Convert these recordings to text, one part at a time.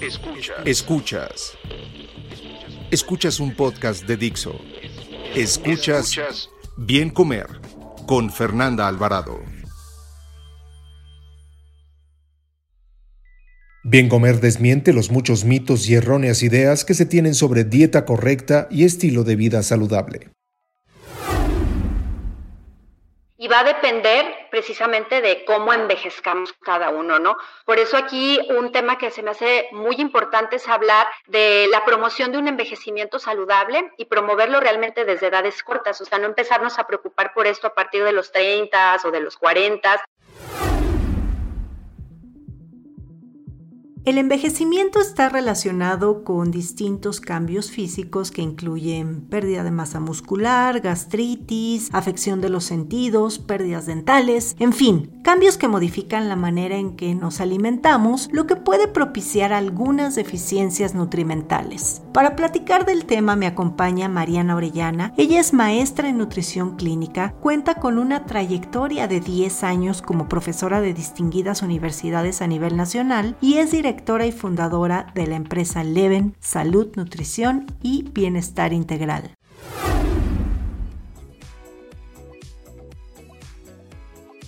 Escuchas. Escuchas. Escuchas un podcast de Dixo. Escuchas, Escuchas Bien Comer con Fernanda Alvarado. Bien Comer desmiente los muchos mitos y erróneas ideas que se tienen sobre dieta correcta y estilo de vida saludable. Y va a depender precisamente de cómo envejezcamos cada uno, ¿no? Por eso aquí un tema que se me hace muy importante es hablar de la promoción de un envejecimiento saludable y promoverlo realmente desde edades cortas, o sea, no empezarnos a preocupar por esto a partir de los 30 o de los 40, El envejecimiento está relacionado con distintos cambios físicos que incluyen pérdida de masa muscular, gastritis, afección de los sentidos, pérdidas dentales, en fin, cambios que modifican la manera en que nos alimentamos, lo que puede propiciar algunas deficiencias nutrimentales. Para platicar del tema me acompaña Mariana Orellana. Ella es maestra en nutrición clínica, cuenta con una trayectoria de 10 años como profesora de distinguidas universidades a nivel nacional y es directora y fundadora de la empresa Leven Salud, Nutrición y Bienestar Integral.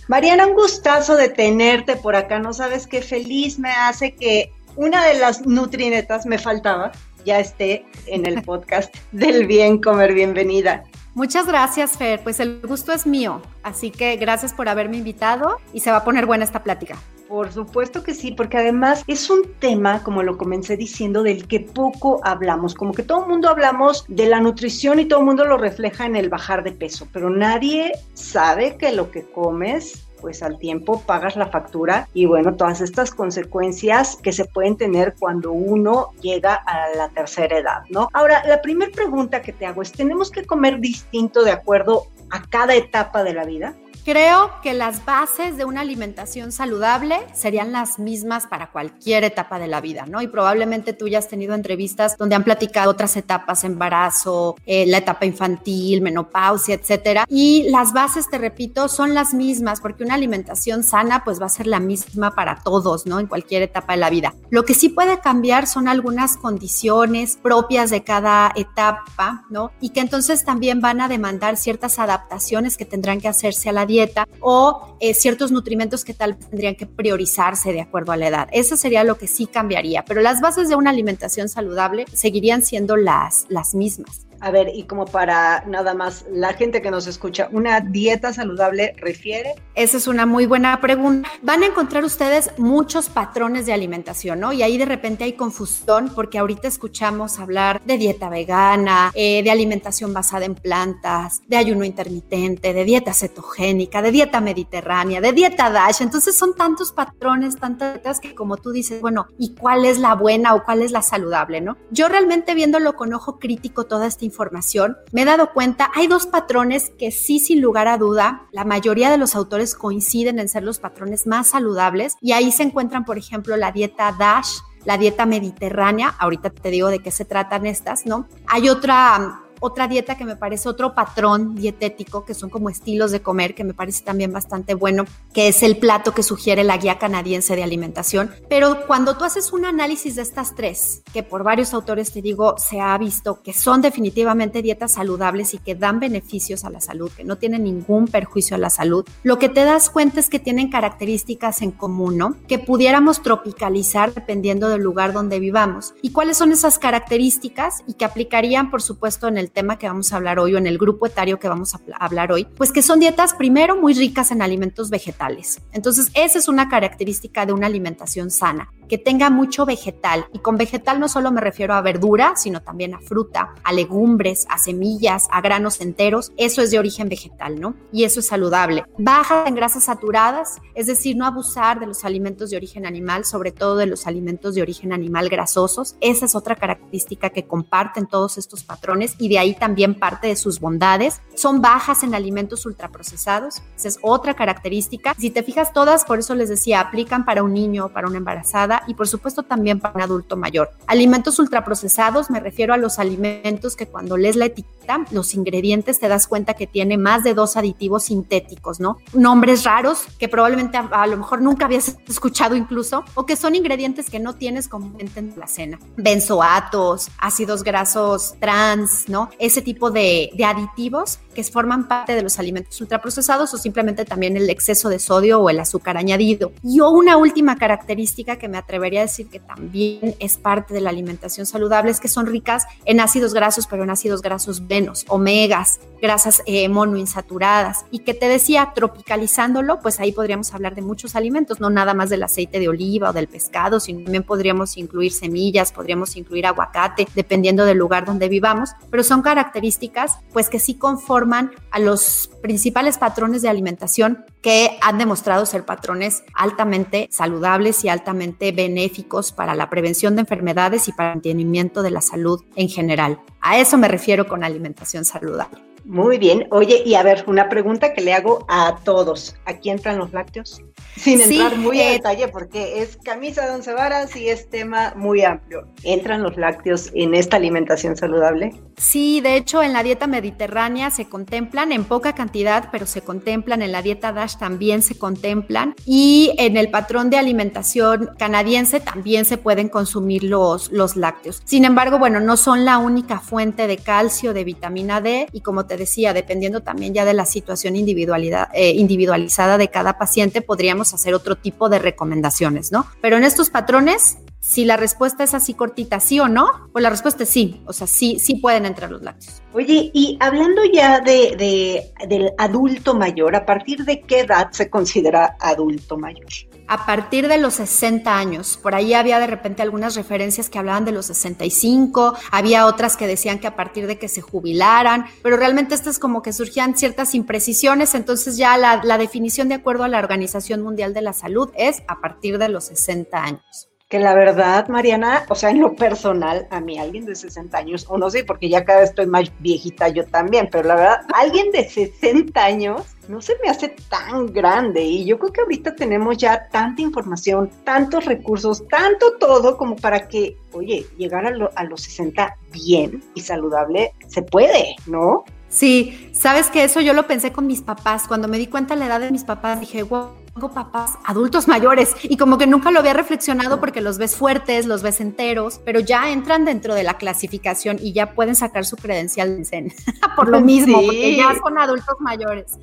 Mariana, un gustazo de tenerte por acá. No sabes qué feliz me hace que una de las nutrinetas me faltaba ya esté en el podcast del bien comer. Bienvenida. Muchas gracias, Fer. Pues el gusto es mío. Así que gracias por haberme invitado y se va a poner buena esta plática. Por supuesto que sí, porque además es un tema, como lo comencé diciendo, del que poco hablamos. Como que todo el mundo hablamos de la nutrición y todo el mundo lo refleja en el bajar de peso, pero nadie sabe que lo que comes pues al tiempo pagas la factura y bueno, todas estas consecuencias que se pueden tener cuando uno llega a la tercera edad, ¿no? Ahora, la primera pregunta que te hago es, ¿tenemos que comer distinto de acuerdo a cada etapa de la vida? Creo que las bases de una alimentación saludable serían las mismas para cualquier etapa de la vida, ¿no? Y probablemente tú ya has tenido entrevistas donde han platicado otras etapas, embarazo, eh, la etapa infantil, menopausia, etcétera. Y las bases, te repito, son las mismas porque una alimentación sana pues va a ser la misma para todos, ¿no? En cualquier etapa de la vida. Lo que sí puede cambiar son algunas condiciones propias de cada etapa, ¿no? Y que entonces también van a demandar ciertas adaptaciones que tendrán que hacerse a la dieta o eh, ciertos nutrimentos que tal tendrían que priorizarse de acuerdo a la edad. Eso sería lo que sí cambiaría, pero las bases de una alimentación saludable seguirían siendo las, las mismas. A ver, y como para nada más la gente que nos escucha, ¿una dieta saludable refiere? Esa es una muy buena pregunta. Van a encontrar ustedes muchos patrones de alimentación, ¿no? Y ahí de repente hay confusión porque ahorita escuchamos hablar de dieta vegana, eh, de alimentación basada en plantas, de ayuno intermitente, de dieta cetogénica, de dieta mediterránea, de dieta DASH. Entonces son tantos patrones, tantas dietas que como tú dices, bueno, ¿y cuál es la buena o cuál es la saludable, no? Yo realmente viéndolo con ojo crítico toda esta información, me he dado cuenta, hay dos patrones que sí, sin lugar a duda, la mayoría de los autores coinciden en ser los patrones más saludables y ahí se encuentran, por ejemplo, la dieta DASH, la dieta mediterránea, ahorita te digo de qué se tratan estas, ¿no? Hay otra otra dieta que me parece otro patrón dietético, que son como estilos de comer, que me parece también bastante bueno, que es el plato que sugiere la guía canadiense de alimentación. Pero cuando tú haces un análisis de estas tres, que por varios autores te digo, se ha visto que son definitivamente dietas saludables y que dan beneficios a la salud, que no tienen ningún perjuicio a la salud, lo que te das cuenta es que tienen características en común, ¿no? Que pudiéramos tropicalizar dependiendo del lugar donde vivamos. ¿Y cuáles son esas características? Y que aplicarían, por supuesto, en el tema que vamos a hablar hoy o en el grupo etario que vamos a hablar hoy, pues que son dietas primero muy ricas en alimentos vegetales. Entonces, esa es una característica de una alimentación sana que tenga mucho vegetal. Y con vegetal no solo me refiero a verdura, sino también a fruta, a legumbres, a semillas, a granos enteros. Eso es de origen vegetal, ¿no? Y eso es saludable. Baja en grasas saturadas, es decir, no abusar de los alimentos de origen animal, sobre todo de los alimentos de origen animal grasosos. Esa es otra característica que comparten todos estos patrones y de ahí también parte de sus bondades. Son bajas en alimentos ultraprocesados. Esa es otra característica. Si te fijas, todas, por eso les decía, aplican para un niño, para una embarazada y por supuesto también para un adulto mayor. Alimentos ultraprocesados, me refiero a los alimentos que cuando lees la etiqueta, los ingredientes, te das cuenta que tiene más de dos aditivos sintéticos, ¿no? Nombres raros que probablemente a, lo mejor nunca habías escuchado incluso, o que son ingredientes que no tienes comúnmente en la cena. Benzoatos, ácidos grasos trans, ¿no? Ese tipo de, de aditivos que forman parte de los alimentos ultraprocesados o simplemente también el exceso de sodio o el azúcar añadido. Y una última característica que me atrevería a decir que también es parte de la alimentación saludable es que son ricas en ácidos grasos, pero en ácidos grasos venos, omegas, grasas eh, monoinsaturadas. Y que te decía, tropicalizándolo, pues ahí podríamos hablar de muchos alimentos, no nada más del aceite de oliva o del pescado, sino también podríamos incluir semillas, podríamos incluir aguacate, dependiendo del lugar donde vivamos, pero son características pues que sí conforman a los principales patrones de alimentación que han demostrado ser patrones altamente saludables y altamente benéficos para la prevención de enfermedades y para el mantenimiento de la salud en general. A eso me refiero con alimentación saludable. Muy bien. Oye, y a ver, una pregunta que le hago a todos. ¿Aquí entran los lácteos? Sin entrar muy en eh, detalle porque es camisa de once varas y es tema muy amplio. ¿Entran los lácteos en esta alimentación saludable? Sí, de hecho en la dieta mediterránea se contemplan en poca cantidad, pero se contemplan, en la dieta DASH también se contemplan y en el patrón de alimentación canadiense también se pueden consumir los, los lácteos. Sin embargo, bueno, no son la única fuente de calcio, de vitamina D y como te decía, dependiendo también ya de la situación individualidad, eh, individualizada de cada paciente, hacer otro tipo de recomendaciones, ¿no? Pero en estos patrones si la respuesta es así cortita, sí o no, pues la respuesta es sí, o sea, sí, sí pueden entrar los lácteos. Oye, y hablando ya de, del adulto mayor, ¿a partir de qué edad se considera adulto mayor? A partir de los 60 años. Por ahí había de repente algunas referencias que hablaban de los 65, había otras que decían que a partir de que se jubilaran, pero realmente estas como que surgían ciertas imprecisiones, entonces ya la, la definición de acuerdo a la Organización Mundial de la Salud es a partir de los 60 años que la verdad, Mariana, o sea, en lo personal, a mí alguien de 60 años, o no sé, porque ya cada vez estoy más viejita yo también, pero la verdad, alguien de 60 años no se me hace tan grande y yo creo que ahorita tenemos ya tanta información, tantos recursos, tanto todo como para que, oye, llegar a, a los 60 bien y saludable se puede, ¿no? Sí, sabes que eso yo lo pensé con mis papás. Cuando me di cuenta de la edad de mis papás, dije, wow, tengo papás adultos mayores y como que nunca lo había reflexionado porque los ves fuertes, los ves enteros, pero ya entran dentro de la clasificación y ya pueden sacar su credencial de CEN por lo mismo, porque ya son adultos mayores.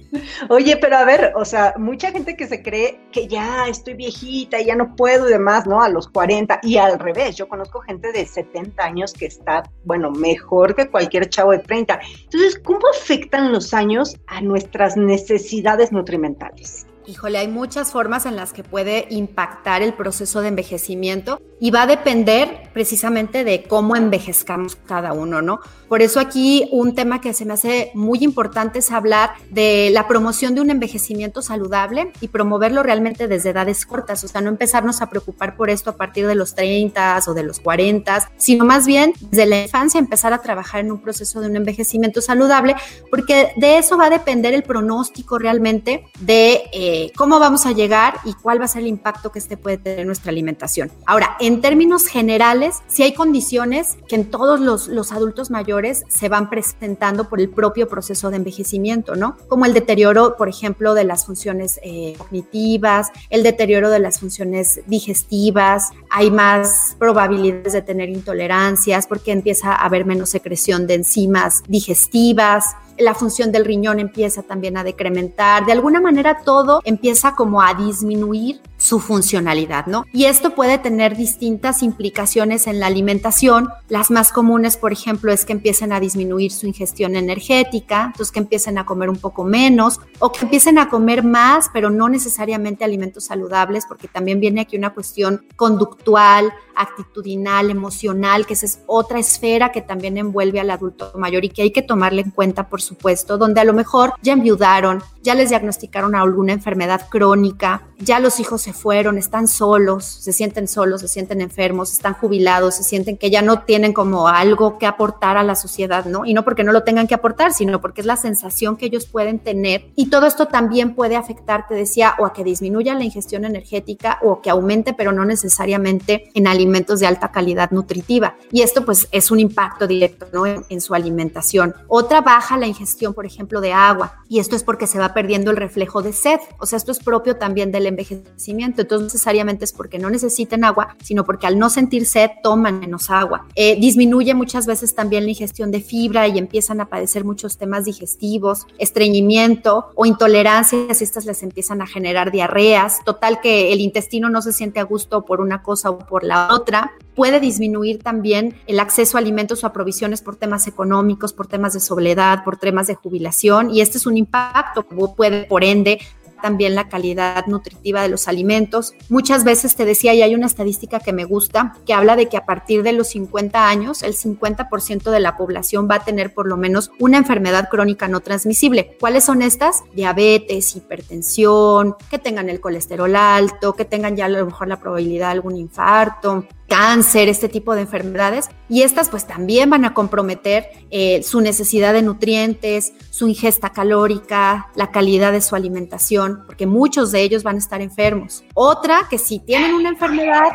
Oye, pero a ver, o sea, mucha gente que se cree que ya estoy viejita y ya no puedo y demás, ¿no? A los 40 y al revés, yo conozco gente de 70 años que está, bueno, mejor que cualquier chavo de 30. Entonces, ¿cómo afectan los años a nuestras necesidades nutrimentales? Híjole, hay muchas formas en las que puede impactar el proceso de envejecimiento y va a depender precisamente de cómo envejezcamos cada uno, ¿no? Por eso aquí un tema que se me hace muy importante es hablar de la promoción de un envejecimiento saludable y promoverlo realmente desde edades cortas, o sea, no empezarnos a preocupar por esto a partir de los 30 o de los 40, sino más bien desde la infancia empezar a trabajar en un proceso de un envejecimiento saludable, porque de eso va a depender el pronóstico realmente de... Eh, cómo vamos a llegar y cuál va a ser el impacto que este puede tener en nuestra alimentación. Ahora, en términos generales, si hay condiciones que en todos los, adultos mayores se van presentando por el propio proceso de envejecimiento, ¿no? Como el deterioro, por ejemplo, de las funciones eh, cognitivas, el deterioro de las funciones digestivas, hay más probabilidades de tener intolerancias porque empieza a haber menos secreción de enzimas digestivas, la función del riñón empieza también a decrementar, de alguna manera todo empieza como a disminuir su funcionalidad, ¿no? Y esto puede tener distintas implicaciones en la alimentación. Las más comunes, por ejemplo, es que empiecen a disminuir su ingestión energética, entonces que empiecen a comer un poco menos o que empiecen a comer más, pero no necesariamente alimentos saludables, porque también viene aquí una cuestión conductual, actitudinal, emocional, que esa es otra esfera que también envuelve al adulto mayor y que hay que tomarle en cuenta, por supuesto, donde a lo mejor ya enviudaron, ya les diagnosticaron alguna enfermedad crónica, ya los hijos se fueron, están solos, se sienten solos, se sienten enfermos, están jubilados, se sienten que ya no tienen como algo que aportar a la sociedad, ¿no? Y no porque no lo tengan que aportar, sino porque es la sensación que ellos pueden tener. Y todo esto también puede afectar, te decía, o a que disminuya la ingestión energética o que aumente, pero no necesariamente en alimentos alimentos de alta calidad nutritiva. Y esto pues es un impacto directo ¿no? en, su alimentación. Otra baja la ingestión, por ejemplo, de agua. Y esto es porque se va perdiendo el reflejo de sed. O sea, esto es propio también del envejecimiento. Entonces, necesariamente es porque no necesiten agua, sino porque al no sentir sed toman menos agua. Eh, disminuye muchas veces también la ingestión de fibra y empiezan a padecer muchos temas digestivos, estreñimiento o intolerancias. Estas les empiezan a generar diarreas. Total que el intestino no se siente a gusto por una cosa o por la otra otra, puede disminuir también el acceso a alimentos o a provisiones por temas económicos, por temas de soledad, por temas de jubilación, y este es un impacto que puede, por ende, también la calidad nutritiva de los alimentos. Muchas veces te decía, y hay una estadística que me gusta, que habla de que a partir de los 50 años, el 50% de la población va a tener por lo menos una enfermedad crónica no transmisible. ¿Cuáles son estas? Diabetes, hipertensión, que tengan el colesterol alto, que tengan ya a lo mejor la probabilidad de algún infarto, cáncer, este tipo de enfermedades. Y estas pues también van a comprometer eh, su necesidad de nutrientes, su ingesta calórica, la calidad de su alimentación, porque muchos de ellos van a estar enfermos. Otra, que si tienen una enfermedad,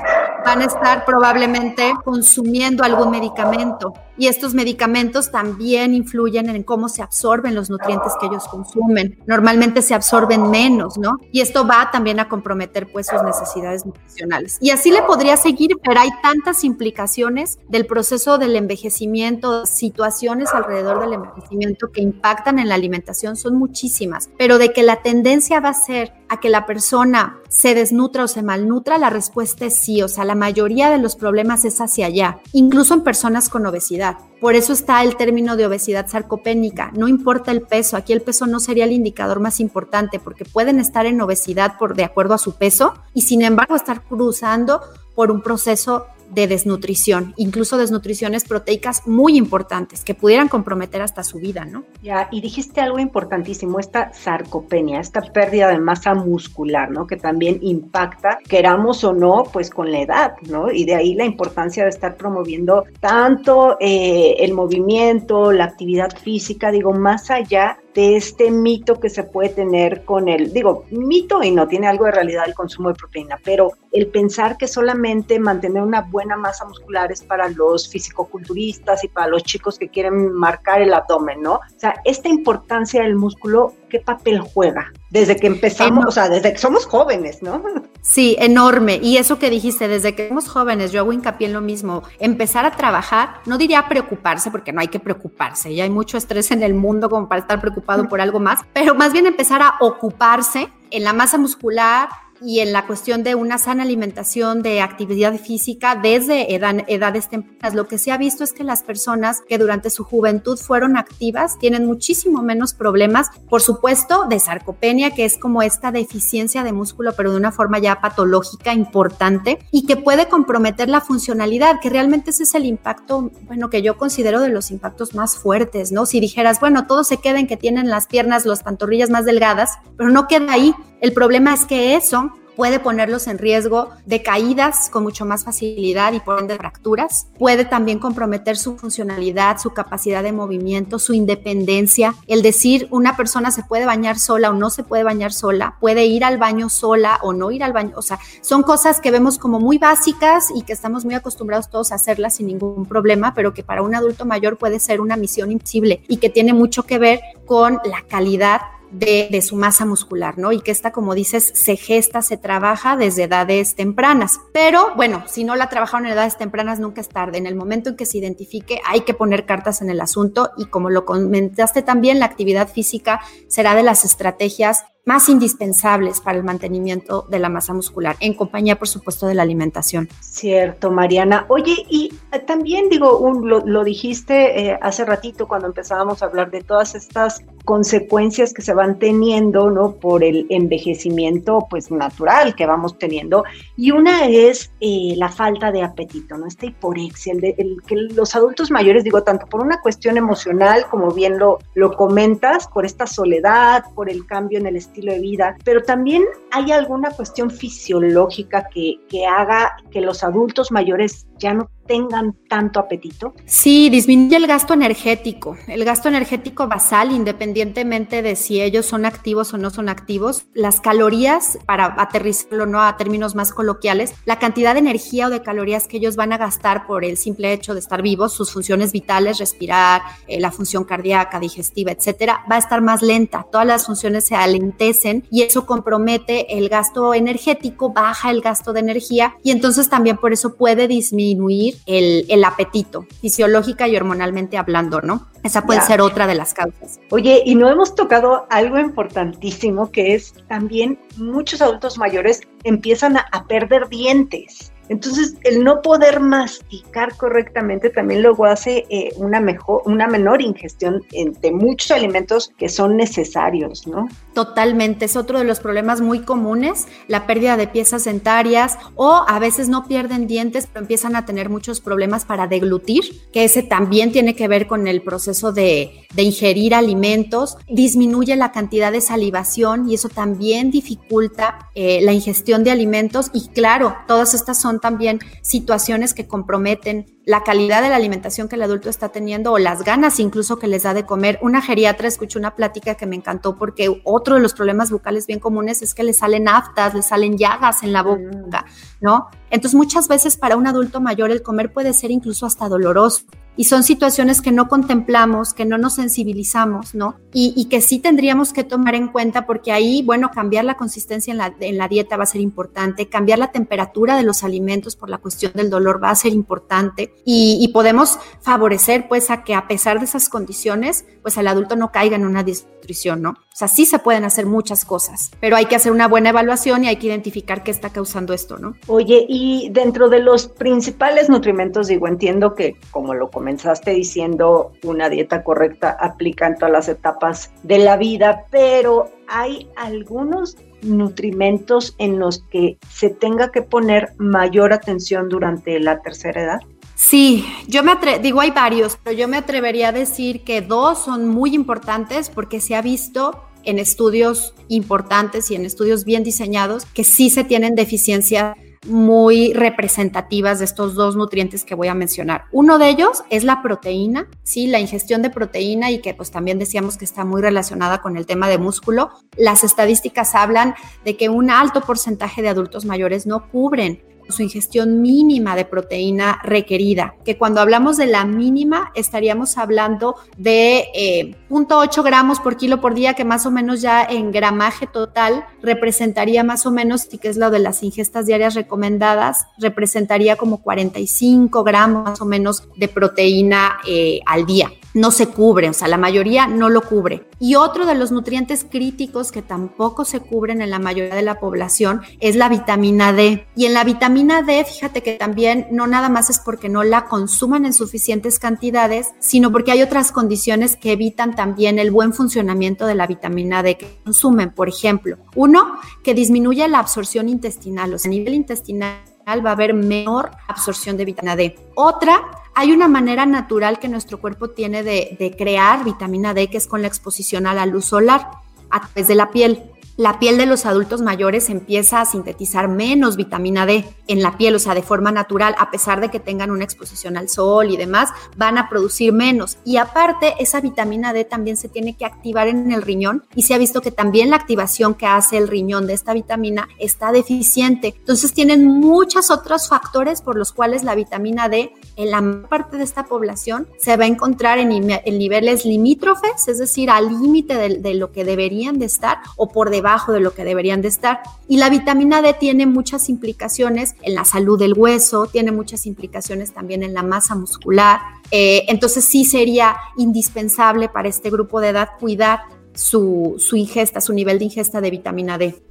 van a estar probablemente consumiendo algún medicamento. Y estos medicamentos también influyen en cómo se absorben los nutrientes que ellos consumen. Normalmente se absorben menos, ¿no? Y esto va también a comprometer pues sus necesidades nutricionales. Y así le podría seguir, pero hay tantas implicaciones del proceso del envejecimiento, situaciones alrededor del envejecimiento que impactan en la alimentación, son muchísimas. Pero de que la tendencia va a ser a que la persona se desnutra o se malnutra, la respuesta es sí. O sea, la mayoría de los problemas es hacia allá, incluso en personas con obesidad. Por eso está el término de obesidad sarcopénica. No importa el peso, aquí el peso no sería el indicador más importante porque pueden estar en obesidad por de acuerdo a su peso y sin embargo estar cruzando por un proceso de desnutrición, incluso desnutriciones proteicas muy importantes que pudieran comprometer hasta su vida, ¿no? Ya, y dijiste algo importantísimo, esta sarcopenia, esta pérdida de masa muscular, ¿no? Que también impacta, queramos o no, pues con la edad, ¿no? Y de ahí la importancia de estar promoviendo tanto eh, el movimiento, la actividad física, digo, más allá de este mito que se puede tener con el, digo, mito y no tiene algo de realidad el consumo de proteína, pero el pensar que solamente mantener una buena masa muscular es para los fisicoculturistas y para los chicos que quieren marcar el abdomen, ¿no? O sea, esta importancia del músculo, ¿qué papel juega? Desde que empezamos, o sea, desde que somos jóvenes, ¿no? Sí, enorme. Y eso que dijiste, desde que somos jóvenes, yo hago hincapié en lo mismo. Empezar a trabajar, no diría preocuparse, porque no hay que preocuparse, ya hay mucho estrés en el mundo como para estar preocupado por algo más, pero más bien empezar a ocuparse en la masa muscular, y en la cuestión de una sana alimentación, de actividad física desde edades tempranas. Lo que se ha visto es que las personas que durante su juventud fueron activas tienen muchísimo menos problemas, por supuesto, de sarcopenia, que es como esta deficiencia de músculo, pero de una forma ya patológica importante y que puede comprometer la funcionalidad, que realmente ese es el impacto, bueno, que yo considero de los impactos más fuertes, ¿no? Si dijeras, bueno, todos se queden que tienen las piernas, las pantorrillas más delgadas, pero no queda ahí. El problema es que eso puede ponerlos en riesgo de caídas con mucho más facilidad y por ende fracturas. Puede también comprometer su funcionalidad, su capacidad de movimiento, su independencia. El decir una persona se puede bañar sola o no se puede bañar sola, puede ir al baño sola o no ir al baño. O sea, son cosas que vemos como muy básicas y que estamos muy acostumbrados todos a hacerlas sin ningún problema, pero que para un adulto mayor puede ser una misión imposible y que tiene mucho que ver con la calidad de, su masa muscular, ¿no? Y que esta, como dices, se gesta, se trabaja desde edades tempranas. Pero bueno, si no la trabajaron en edades tempranas, nunca es tarde. En el momento en que se identifique, hay que poner cartas en el asunto y como lo comentaste también, la actividad física será de las estrategias más indispensables para el mantenimiento de la masa muscular, en compañía, por supuesto, de la alimentación. Cierto, Mariana. Oye, y eh, también digo, un, lo, dijiste eh, hace ratito cuando empezábamos a hablar de todas estas consecuencias que se van teniendo, ¿no? Por el envejecimiento, pues, natural que vamos teniendo. Y una es eh, la falta de apetito, ¿no? Esta hiporexia, el, de, que los adultos mayores, digo, tanto por una cuestión emocional, como bien lo, lo comentas, por esta soledad, por el cambio en el estilo de vida, pero también hay alguna cuestión fisiológica que, que haga que los adultos mayores ya no tengan tanto apetito? Sí, disminuye el gasto energético, el gasto energético basal, independientemente de si ellos son activos o no son activos. Las calorías, para aterrizarlo ¿no? a términos más coloquiales, la cantidad de energía o de calorías que ellos van a gastar por el simple hecho de estar vivos, sus funciones vitales, respirar, eh, la función cardíaca, digestiva, etcétera, va a estar más lenta. Todas las funciones se alentecen y eso compromete el gasto energético, baja el gasto de energía y entonces también por eso puede disminuir disminuir el, apetito, fisiológica y hormonalmente hablando, ¿no? Esa puede ser otra de las causas. Oye, y no hemos tocado algo importantísimo que es también muchos adultos mayores empiezan a perder dientes. Entonces, el no poder masticar correctamente también luego hace eh, una, mejor, una menor ingestión de muchos alimentos que son necesarios, ¿no? Totalmente, es otro de los problemas muy comunes, la pérdida de piezas dentarias o a veces no pierden dientes, pero empiezan a tener muchos problemas para deglutir, que ese también tiene que ver con el proceso de, ingerir alimentos, disminuye la cantidad de salivación y eso también dificulta eh, la ingestión de alimentos y claro, todas estas son también situaciones que comprometen la calidad de la alimentación que el adulto está teniendo o las ganas incluso que les da de comer. Una geriatra escuchó una plática que me encantó porque otro de los problemas bucales bien comunes es que le salen aftas, le salen llagas en la boca, ¿no? Entonces muchas veces para un adulto mayor el comer puede ser incluso hasta doloroso. Y son situaciones que no contemplamos, que no nos sensibilizamos, ¿no? Y, que sí tendríamos que tomar en cuenta porque ahí, bueno, cambiar la consistencia en la, en la dieta va a ser importante, cambiar la temperatura de los alimentos por la cuestión del dolor va a ser importante y, podemos favorecer pues a que a pesar de esas condiciones, pues el adulto no caiga en una desnutrición, ¿no? O sea, sí se pueden hacer muchas cosas, pero hay que hacer una buena evaluación y hay que identificar qué está causando esto, ¿no? Oye, y dentro de los principales nutrimentos, digo, entiendo que como lo comenzaste diciendo, una dieta correcta aplica en todas las etapas de la vida, pero hay algunos nutrimentos en los que se tenga que poner mayor atención durante la tercera edad? Sí, yo me digo hay varios, pero yo me atrevería a decir que dos son muy importantes porque se ha visto en estudios importantes y en estudios bien diseñados que sí se tienen deficiencias muy representativas de estos dos nutrientes que voy a mencionar. Uno de ellos es la proteína, sí, la ingestión de proteína y que pues también decíamos que está muy relacionada con el tema de músculo. Las estadísticas hablan de que un alto porcentaje de adultos mayores no cubren su ingestión mínima de proteína requerida, que cuando hablamos de la mínima estaríamos hablando de eh, 0.8 gramos por kilo por día, que más o menos ya en gramaje total representaría más o menos, y que es lo de las ingestas diarias recomendadas, representaría como 45 gramos más o menos de proteína eh, al día no se cubre, o sea, la mayoría no lo cubre. Y otro de los nutrientes críticos que tampoco se cubren en la mayoría de la población es la vitamina D. Y en la vitamina D, fíjate que también no nada más es porque no la consuman en suficientes cantidades, sino porque hay otras condiciones que evitan también el buen funcionamiento de la vitamina D que consumen. Por ejemplo, uno, que disminuye la absorción intestinal, o sea, a nivel intestinal va a haber menor absorción de vitamina D. Otra, hay una manera natural que nuestro cuerpo tiene de, crear vitamina D, que es con la exposición a la luz solar a través de la piel la piel de los adultos mayores empieza a sintetizar menos vitamina D en la piel, o sea, de forma natural, a pesar de que tengan una exposición al sol y demás, van a producir menos. Y aparte, esa vitamina D también se tiene que activar en el riñón y se ha visto que también la activación que hace el riñón de esta vitamina está deficiente. Entonces, tienen muchos otros factores por los cuales la vitamina D en la parte de esta población se va a encontrar en, niveles limítrofes, es decir, al límite de, de lo que deberían de estar o por debajo de lo que deberían de estar. Y la vitamina D tiene muchas implicaciones en la salud del hueso, tiene muchas implicaciones también en la masa muscular. Eh, entonces sí sería indispensable para este grupo de edad cuidar su, su ingesta, su nivel de ingesta de vitamina D.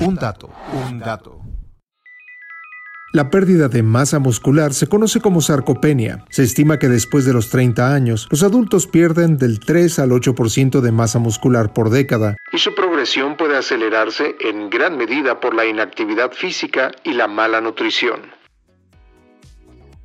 Un dato, un dato. La pérdida de masa muscular se conoce como sarcopenia. Se estima que después de los 30 años, los adultos pierden del 3 al 8% de masa muscular por década. Y su progresión puede acelerarse en gran medida por la inactividad física y la mala nutrición.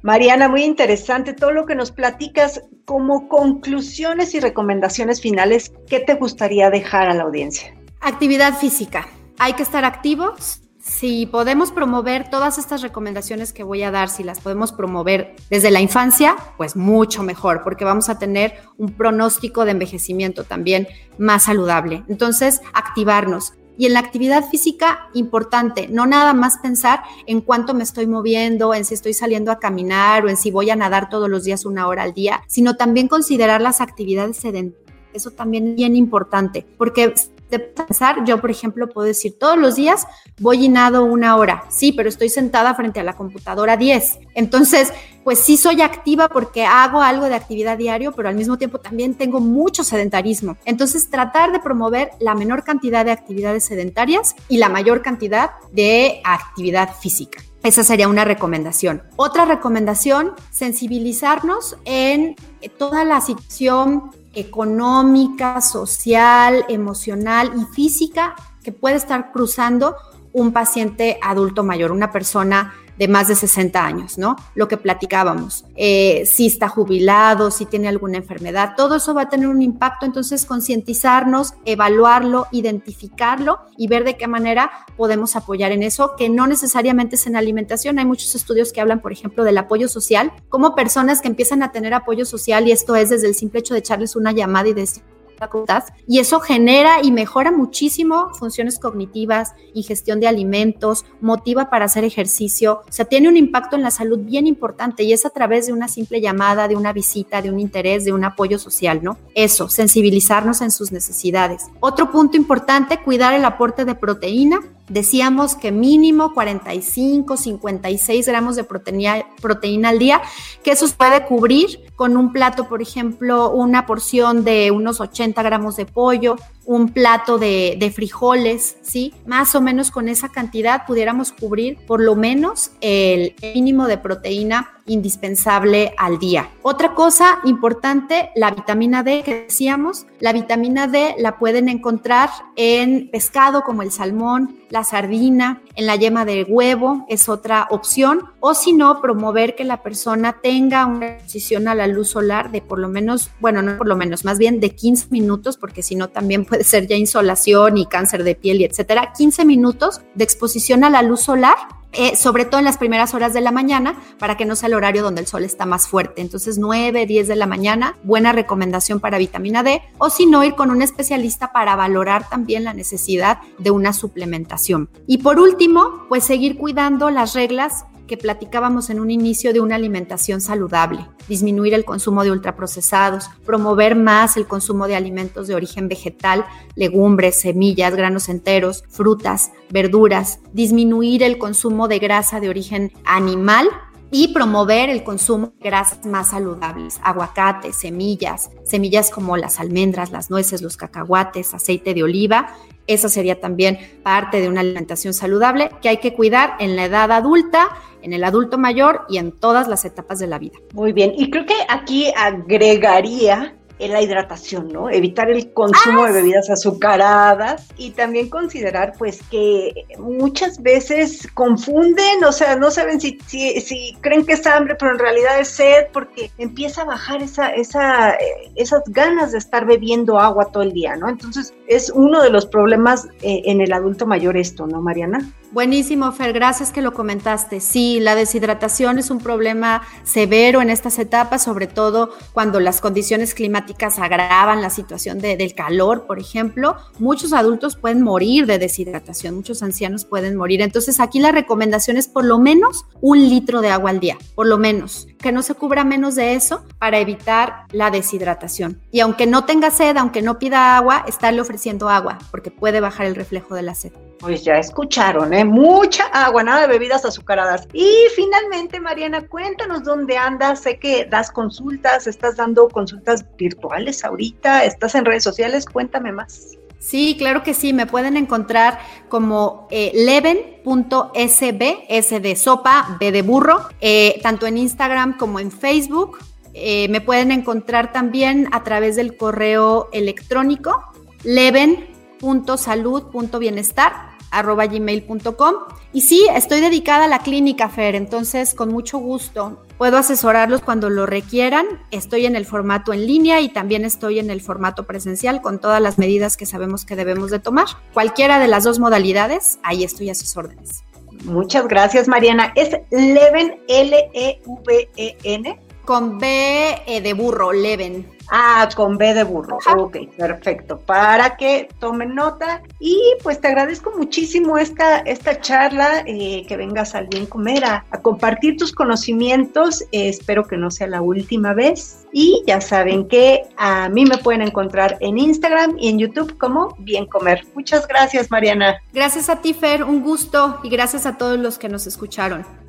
Mariana, muy interesante todo lo que nos platicas. Como conclusiones y recomendaciones finales, ¿qué te gustaría dejar a la audiencia? Actividad física. Hay que estar activos, si podemos promover todas estas recomendaciones que voy a dar, si las podemos promover desde la infancia, pues mucho mejor, porque vamos a tener un pronóstico de envejecimiento también más saludable. Entonces, activarnos. Y en la actividad física, importante, no nada más pensar en cuánto me estoy moviendo, en si estoy saliendo a caminar o en si voy a nadar todos los días una hora al día, sino también considerar las actividades sedentarias. Eso también es bien importante, porque de pensar, yo por ejemplo puedo decir todos los días voy y nado una hora, sí, pero estoy sentada frente a la computadora 10. Entonces, pues sí soy activa porque hago algo de actividad diario, pero al mismo tiempo también tengo mucho sedentarismo. Entonces, tratar de promover la menor cantidad de actividades sedentarias y la mayor cantidad de actividad física. Esa sería una recomendación. Otra recomendación, sensibilizarnos en toda la situación económica, social, emocional y física que puede estar cruzando un paciente adulto mayor, una persona de más de 60 años, ¿no? Lo que platicábamos, eh, si está jubilado, si tiene alguna enfermedad, todo eso va a tener un impacto, entonces concientizarnos, evaluarlo, identificarlo y ver de qué manera podemos apoyar en eso, que no necesariamente es en alimentación. Hay muchos estudios que hablan, por ejemplo, del apoyo social, como personas que empiezan a tener apoyo social y esto es desde el simple hecho de echarles una llamada y decir, y eso genera y mejora muchísimo funciones cognitivas, ingestión de alimentos, motiva para hacer ejercicio, o sea, tiene un impacto en la salud bien importante y es a través de una simple llamada, de una visita, de un interés, de un apoyo social, ¿no? Eso, sensibilizarnos en sus necesidades. Otro punto importante, cuidar el aporte de proteína, Decíamos que mínimo 45, 56 gramos de proteína, proteína al día, que eso se puede cubrir con un plato, por ejemplo, una porción de unos 80 gramos de pollo, un plato de, frijoles, ¿sí? Más o menos con esa cantidad pudiéramos cubrir por lo menos el mínimo de proteína indispensable al día. Otra cosa importante, la vitamina D que decíamos, la vitamina D la pueden encontrar en pescado como el salmón, la sardina, en la yema de huevo, es otra opción, o si no, promover que la persona tenga una exposición a la luz solar de por lo menos, bueno, no por lo menos, más bien de 15 minutos, porque si no también puede ser ya insolación y cáncer de piel y etcétera, 15 minutos de exposición a la luz solar eh, sobre todo en las primeras horas de la mañana, para que no sea el horario donde el sol está más fuerte. Entonces, 9, 10 de la mañana, buena recomendación para vitamina D, o si no, ir con un especialista para valorar también la necesidad de una suplementación. Y por último, pues seguir cuidando las reglas que platicábamos en un inicio de una alimentación saludable, disminuir el consumo de ultraprocesados, promover más el consumo de alimentos de origen vegetal, legumbres, semillas, granos enteros, frutas, verduras, disminuir el consumo de grasa de origen animal y promover el consumo de grasas más saludables, aguacates, semillas, semillas como las almendras, las nueces, los cacahuates, aceite de oliva. Esa sería también parte de una alimentación saludable que hay que cuidar en la edad adulta en el adulto mayor y en todas las etapas de la vida. Muy bien, y creo que aquí agregaría la hidratación, ¿no? Evitar el consumo de ah, bebidas azucaradas y también considerar pues que muchas veces confunden, o sea, no saben si, si, creen que es hambre, pero en realidad es sed porque empieza a bajar esa, esa, eh, esas ganas de estar bebiendo agua todo el día, ¿no? Entonces es uno de los problemas eh, en el adulto mayor esto, ¿no, Mariana? Buenísimo, Fer, gracias que lo comentaste. Sí, la deshidratación es un problema severo en estas etapas, sobre todo cuando las condiciones climáticas agravan la situación del calor, por ejemplo. Muchos adultos pueden morir de deshidratación, muchos ancianos pueden morir. Entonces, aquí la recomendación es por lo menos un litro de agua al día, por lo menos, que no se cubra menos de eso para evitar la deshidratación. Y aunque no tenga sed, aunque no pida agua, estarle ofreciendo agua, porque puede bajar el reflejo de la sed. Pues ya escucharon, ¿eh? Mucha agua, nada de bebidas azucaradas. Y finalmente, Mariana, cuéntanos dónde andas. Sé que das consultas, estás dando consultas virtuales ahorita, estás en redes sociales, cuéntame más. Sí, claro que sí, me pueden encontrar como eh, leven.sb, S de sopa, B de burro, eh, tanto en Instagram como en Facebook. Eh, me pueden encontrar también a través del correo electrónico arroba gmail.com. Y sí, estoy dedicada a la clínica Fer, entonces con mucho gusto puedo asesorarlos cuando lo requieran. Estoy en el formato en línea y también estoy en el formato presencial con todas las medidas que sabemos que debemos de tomar. Cualquiera de las dos modalidades, ahí estoy a sus órdenes. Muchas gracias, Mariana. Es Leven, L-E-V-E-N. Con B eh, de burro, Leven. Ah, con B de burro. Ok, perfecto. Para que tomen nota. Y pues te agradezco muchísimo esta, esta charla, eh, que vengas al bien comer a, compartir tus conocimientos. Eh, espero que no sea la última vez. Y ya saben que a mí me pueden encontrar en Instagram y en YouTube como Bien Comer. Muchas gracias, Mariana. Gracias a ti, Fer. Un gusto y gracias a todos los que nos escucharon.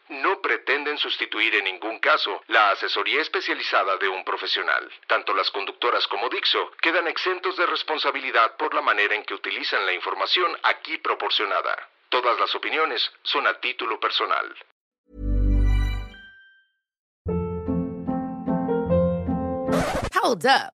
no pretenden sustituir en ningún caso la asesoría especializada de un profesional. Tanto las conductoras como Dixo quedan exentos de responsabilidad por la manera en que utilizan la información aquí proporcionada. Todas las opiniones son a título personal. Hold up.